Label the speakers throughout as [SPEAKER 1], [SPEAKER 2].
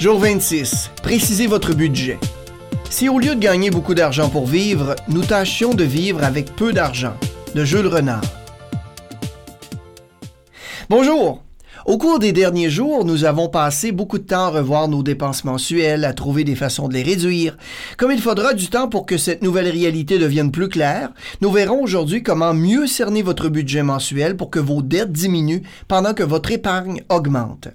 [SPEAKER 1] Jour 26. Précisez votre budget. Si au lieu de gagner beaucoup d'argent pour vivre, nous tâchions de vivre avec peu d'argent. De Jules Renard. Bonjour. Au cours des derniers jours, nous avons passé beaucoup de temps à revoir nos dépenses mensuelles, à trouver des façons de les réduire. Comme il faudra du temps pour que cette nouvelle réalité devienne plus claire, nous verrons aujourd'hui comment mieux cerner votre budget mensuel pour que vos dettes diminuent pendant que votre épargne augmente.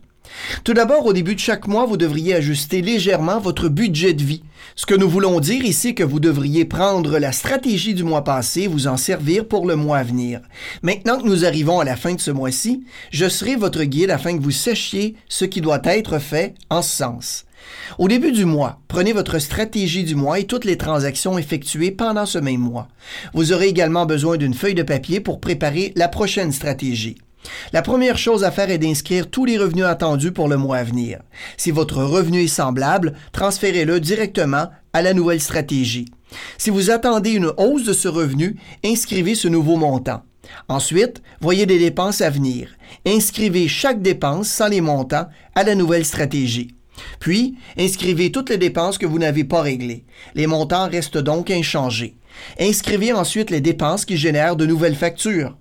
[SPEAKER 1] Tout d'abord, au début de chaque mois, vous devriez ajuster légèrement votre budget de vie. Ce que nous voulons dire ici, que vous devriez prendre la stratégie du mois passé, vous en servir pour le mois à venir. Maintenant que nous arrivons à la fin de ce mois-ci, je serai votre guide afin que vous sachiez ce qui doit être fait en ce sens. Au début du mois, prenez votre stratégie du mois et toutes les transactions effectuées pendant ce même mois. Vous aurez également besoin d'une feuille de papier pour préparer la prochaine stratégie. La première chose à faire est d'inscrire tous les revenus attendus pour le mois à venir. Si votre revenu est semblable, transférez-le directement à la nouvelle stratégie. Si vous attendez une hausse de ce revenu, inscrivez ce nouveau montant. Ensuite, voyez des dépenses à venir. Inscrivez chaque dépense sans les montants à la nouvelle stratégie. Puis, inscrivez toutes les dépenses que vous n'avez pas réglées. Les montants restent donc inchangés. Inscrivez ensuite les dépenses qui génèrent de nouvelles factures.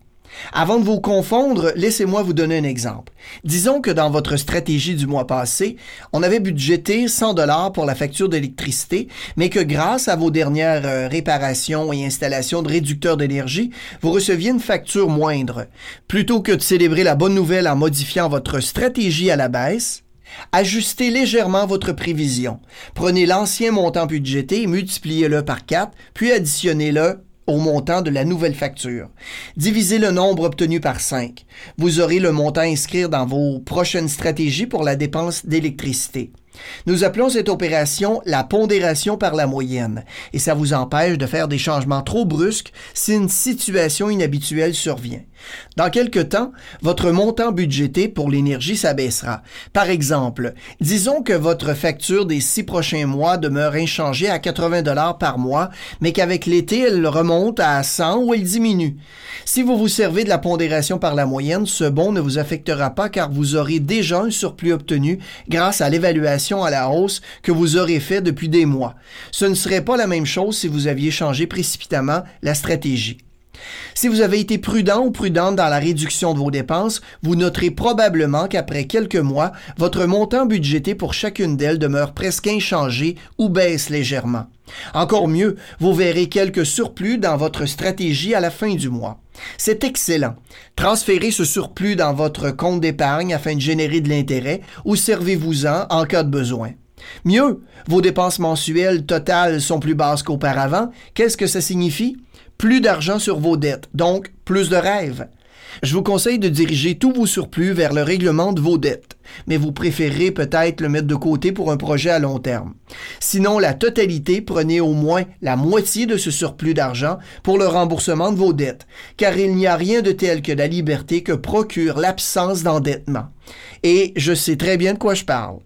[SPEAKER 1] Avant de vous confondre, laissez-moi vous donner un exemple. Disons que dans votre stratégie du mois passé, on avait budgété 100 dollars pour la facture d'électricité, mais que grâce à vos dernières euh, réparations et installations de réducteurs d'énergie, vous receviez une facture moindre. Plutôt que de célébrer la bonne nouvelle en modifiant votre stratégie à la baisse, Ajustez légèrement votre prévision. Prenez l'ancien montant budgété, multipliez-le par 4, puis additionnez-le au montant de la nouvelle facture. Divisez le nombre obtenu par 5. Vous aurez le montant à inscrire dans vos prochaines stratégies pour la dépense d'électricité. Nous appelons cette opération la pondération par la moyenne, et ça vous empêche de faire des changements trop brusques si une situation inhabituelle survient. Dans quelque temps, votre montant budgété pour l'énergie s'abaissera. Par exemple, disons que votre facture des six prochains mois demeure inchangée à 80 dollars par mois, mais qu'avec l'été, elle remonte à 100 ou elle diminue. Si vous vous servez de la pondération par la moyenne, ce bon ne vous affectera pas car vous aurez déjà un surplus obtenu grâce à l'évaluation à la hausse que vous aurez fait depuis des mois. Ce ne serait pas la même chose si vous aviez changé précipitamment la stratégie. Si vous avez été prudent ou prudente dans la réduction de vos dépenses, vous noterez probablement qu'après quelques mois, votre montant budgété pour chacune d'elles demeure presque inchangé ou baisse légèrement. Encore mieux, vous verrez quelques surplus dans votre stratégie à la fin du mois. C'est excellent. Transférez ce surplus dans votre compte d'épargne afin de générer de l'intérêt ou servez-vous-en en cas de besoin. Mieux, vos dépenses mensuelles totales sont plus basses qu'auparavant. Qu'est-ce que ça signifie? plus d'argent sur vos dettes, donc plus de rêves. Je vous conseille de diriger tous vos surplus vers le règlement de vos dettes, mais vous préférez peut-être le mettre de côté pour un projet à long terme. Sinon, la totalité, prenez au moins la moitié de ce surplus d'argent pour le remboursement de vos dettes, car il n'y a rien de tel que la liberté que procure l'absence d'endettement et je sais très bien de quoi je parle.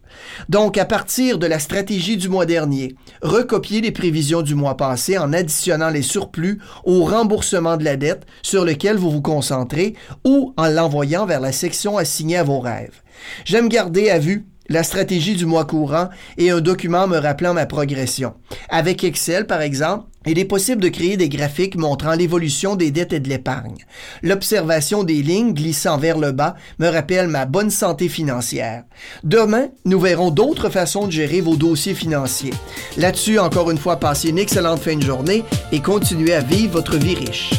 [SPEAKER 1] Donc, à partir de la stratégie du mois dernier, recopiez les prévisions du mois passé en additionnant les surplus au remboursement de la dette sur lequel vous vous concentrez ou en l'envoyant vers la section assignée à vos rêves. J'aime garder à vue la stratégie du mois courant et un document me rappelant ma progression. Avec Excel, par exemple, il est possible de créer des graphiques montrant l'évolution des dettes et de l'épargne. L'observation des lignes glissant vers le bas me rappelle ma bonne santé financière. Demain, nous verrons d'autres façons de gérer vos dossiers financiers. Là-dessus, encore une fois, passez une excellente fin de journée et continuez à vivre votre vie riche.